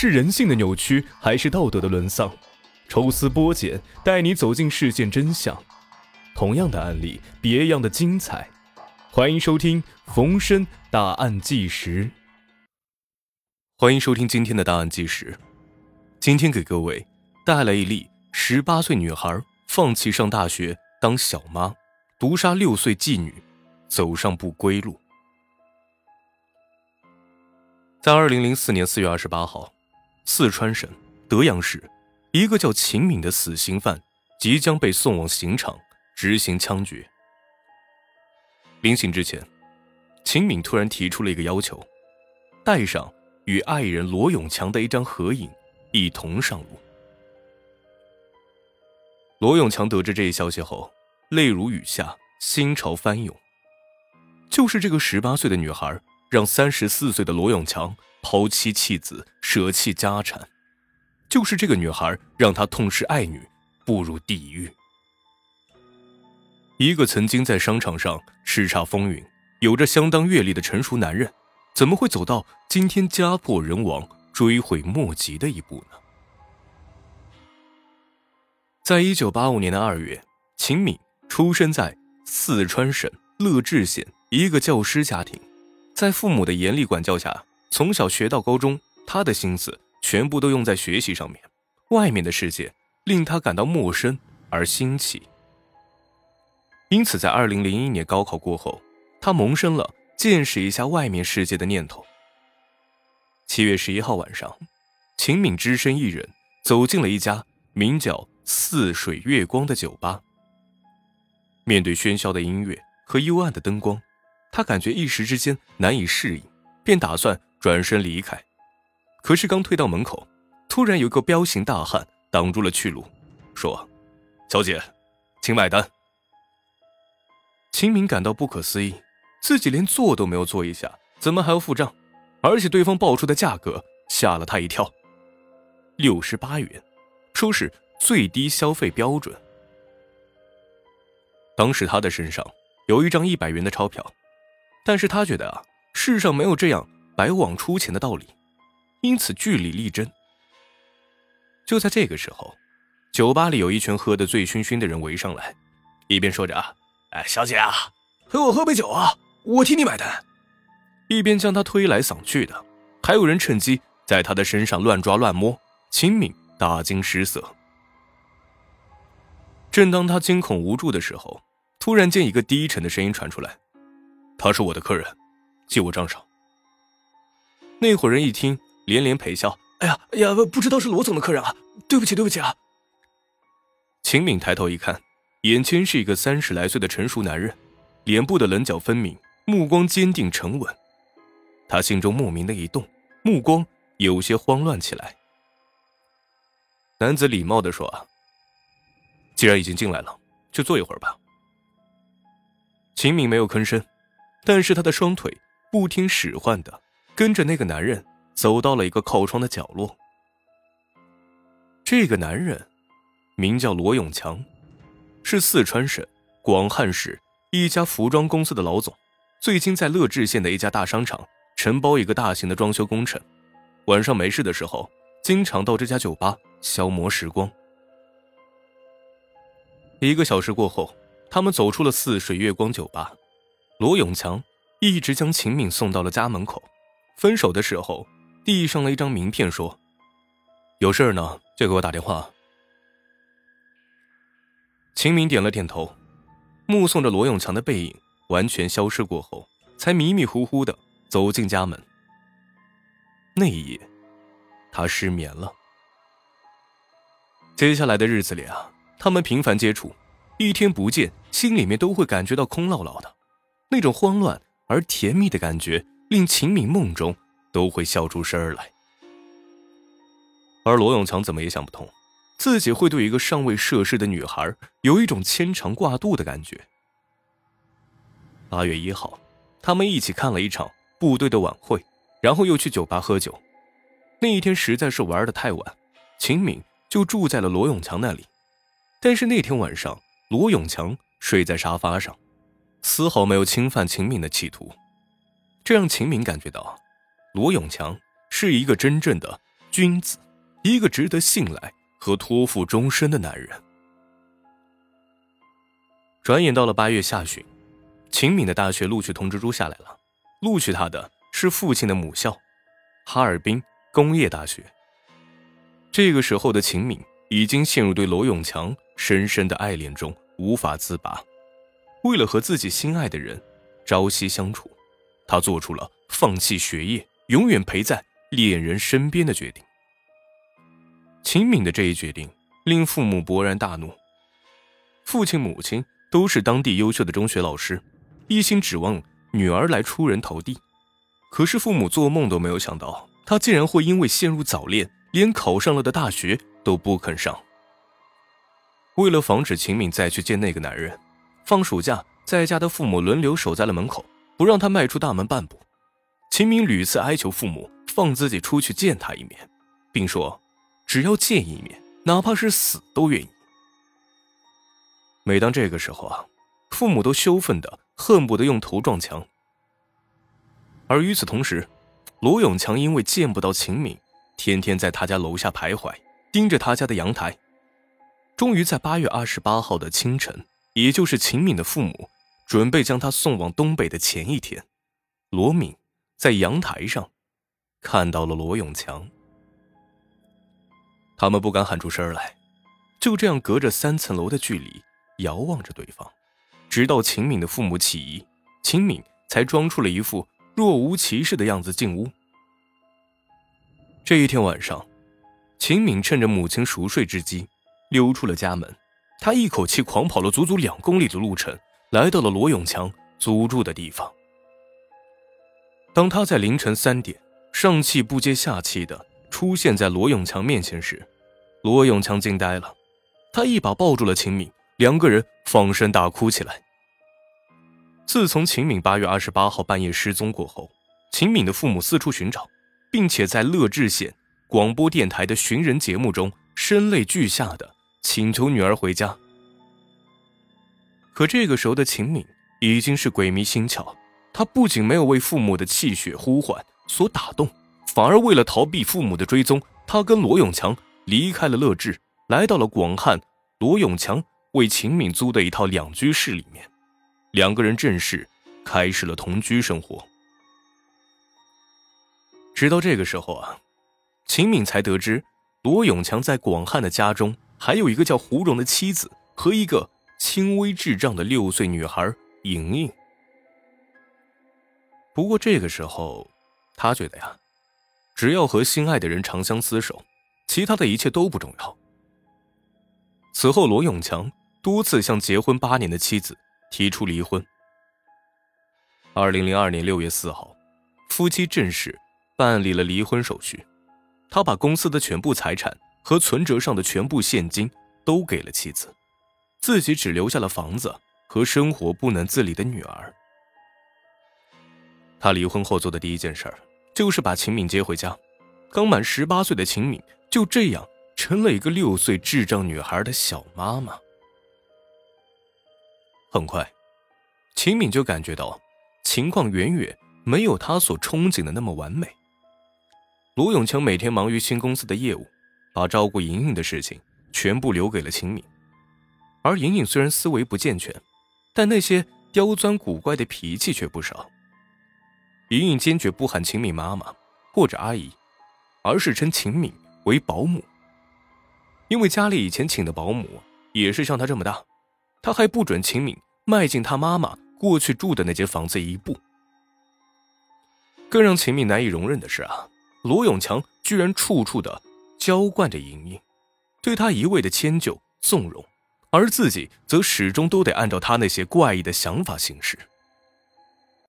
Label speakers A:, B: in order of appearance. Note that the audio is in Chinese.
A: 是人性的扭曲，还是道德的沦丧？抽丝剥茧，带你走进事件真相。同样的案例，别样的精彩。欢迎收听《逢申大案纪实》。欢迎收听今天的《大案纪实》。今天给各位带来一例十八岁女孩放弃上大学当小妈，毒杀六岁妓女，走上不归路。在二零零四年四月二十八号，四川省德阳市。一个叫秦敏的死刑犯即将被送往刑场执行枪决。临行之前，秦敏突然提出了一个要求：带上与爱人罗永强的一张合影，一同上路。罗永强得知这一消息后，泪如雨下，心潮翻涌。就是这个十八岁的女孩，让三十四岁的罗永强抛妻弃子，舍弃家产。就是这个女孩让他痛失爱女，步入地狱。一个曾经在商场上叱咤风云、有着相当阅历的成熟男人，怎么会走到今天家破人亡、追悔莫及的一步呢？在一九八五年的二月，秦敏出生在四川省乐至县一个教师家庭，在父母的严厉管教下，从小学到高中，他的心思。全部都用在学习上面，外面的世界令他感到陌生而新奇。因此，在二零零一年高考过后，他萌生了见识一下外面世界的念头。七月十一号晚上，秦敏只身一人走进了一家名叫“似水月光”的酒吧。面对喧嚣的音乐和幽暗的灯光，他感觉一时之间难以适应，便打算转身离开。可是刚推到门口，突然有个彪形大汉挡住了去路，说：“小姐，请买单。”秦明感到不可思议，自己连坐都没有坐一下，怎么还要付账？而且对方报出的价格吓了他一跳，六十八元，说是最低消费标准。当时他的身上有一张一百元的钞票，但是他觉得啊，世上没有这样白往出钱的道理。因此据理力争。就在这个时候，酒吧里有一群喝得醉醺醺的人围上来，一边说着：“啊，哎，小姐啊，陪我喝杯酒啊，我替你买单。”一边将他推来搡去的，还有人趁机在他的身上乱抓乱摸。秦敏大惊失色。正当他惊恐无助的时候，突然间一个低沉的声音传出来：“他是我的客人，记我账上。”那伙人一听。连连陪笑，哎呀，哎呀，不知道是罗总的客人啊，对不起，对不起啊。秦敏抬头一看，眼前是一个三十来岁的成熟男人，脸部的棱角分明，目光坚定沉稳。他心中莫名的一动，目光有些慌乱起来。男子礼貌的说：“啊既然已经进来了，就坐一会儿吧。”秦敏没有吭声，但是他的双腿不听使唤的跟着那个男人。走到了一个靠窗的角落。这个男人名叫罗永强，是四川省广汉市一家服装公司的老总，最近在乐至县的一家大商场承包一个大型的装修工程。晚上没事的时候，经常到这家酒吧消磨时光。一个小时过后，他们走出了似水月光酒吧。罗永强一直将秦敏送到了家门口。分手的时候。递上了一张名片，说：“有事呢，就给我打电话。”秦明点了点头，目送着罗永强的背影完全消失过后，才迷迷糊糊的走进家门。那一夜，他失眠了。接下来的日子里啊，他们频繁接触，一天不见，心里面都会感觉到空落落的，那种慌乱而甜蜜的感觉，令秦明梦中。都会笑出声来，而罗永强怎么也想不通，自己会对一个尚未涉世的女孩有一种牵肠挂肚的感觉。八月一号，他们一起看了一场部队的晚会，然后又去酒吧喝酒。那一天实在是玩的太晚，秦敏就住在了罗永强那里。但是那天晚上，罗永强睡在沙发上，丝毫没有侵犯秦敏的企图，这让秦敏感觉到。罗永强是一个真正的君子，一个值得信赖和托付终身的男人。转眼到了八月下旬，秦敏的大学录取通知书下来了，录取他的是父亲的母校——哈尔滨工业大学。这个时候的秦敏已经陷入对罗永强深深的爱恋中，无法自拔。为了和自己心爱的人朝夕相处，他做出了放弃学业、永远陪在恋人身边的决定。秦敏的这一决定令父母勃然大怒。父亲、母亲都是当地优秀的中学老师，一心指望女儿来出人头地。可是父母做梦都没有想到，他竟然会因为陷入早恋。连考上了的大学都不肯上。为了防止秦敏再去见那个男人，放暑假在家的父母轮流守在了门口，不让他迈出大门半步。秦敏屡次哀求父母放自己出去见他一面，并说只要见一面，哪怕是死都愿意。每当这个时候啊，父母都羞愤的恨不得用头撞墙。而与此同时，罗永强因为见不到秦敏。天天在他家楼下徘徊，盯着他家的阳台。终于在八月二十八号的清晨，也就是秦敏的父母准备将他送往东北的前一天，罗敏在阳台上看到了罗永强。他们不敢喊出声来，就这样隔着三层楼的距离遥望着对方，直到秦敏的父母起疑，秦敏才装出了一副若无其事的样子进屋。这一天晚上，秦敏趁着母亲熟睡之机，溜出了家门。他一口气狂跑了足足两公里的路程，来到了罗永强租住的地方。当他在凌晨三点上气不接下气的出现在罗永强面前时，罗永强惊呆了。他一把抱住了秦敏，两个人放声大哭起来。自从秦敏八月二十八号半夜失踪过后，秦敏的父母四处寻找。并且在乐至县广播电台的寻人节目中声泪俱下的请求女儿回家。可这个时候的秦敏已经是鬼迷心窍，他不仅没有为父母的泣血呼唤所打动，反而为了逃避父母的追踪，他跟罗永强离开了乐至，来到了广汉罗永强为秦敏租的一套两居室里面，两个人正式开始了同居生活。直到这个时候啊，秦敏才得知，罗永强在广汉的家中还有一个叫胡蓉的妻子和一个轻微智障的六岁女孩莹莹。不过这个时候，他觉得呀，只要和心爱的人长相厮守，其他的一切都不重要。此后，罗永强多次向结婚八年的妻子提出离婚。二零零二年六月四号，夫妻正式。办理了离婚手续，他把公司的全部财产和存折上的全部现金都给了妻子，自己只留下了房子和生活不能自理的女儿。他离婚后做的第一件事儿，就是把秦敏接回家。刚满十八岁的秦敏就这样成了一个六岁智障女孩的小妈妈。很快，秦敏就感觉到情况远远没有他所憧憬的那么完美。卢永强每天忙于新公司的业务，把照顾莹莹的事情全部留给了秦敏。而莹莹虽然思维不健全，但那些刁钻古怪的脾气却不少。莹莹坚决不喊秦敏妈妈或者阿姨，而是称秦敏为保姆。因为家里以前请的保姆也是像她这么大，她还不准秦敏迈进她妈妈过去住的那间房子一步。更让秦敏难以容忍的是啊。罗永强居然处处的娇惯着莹莹，对她一味的迁就纵容，而自己则始终都得按照他那些怪异的想法行事。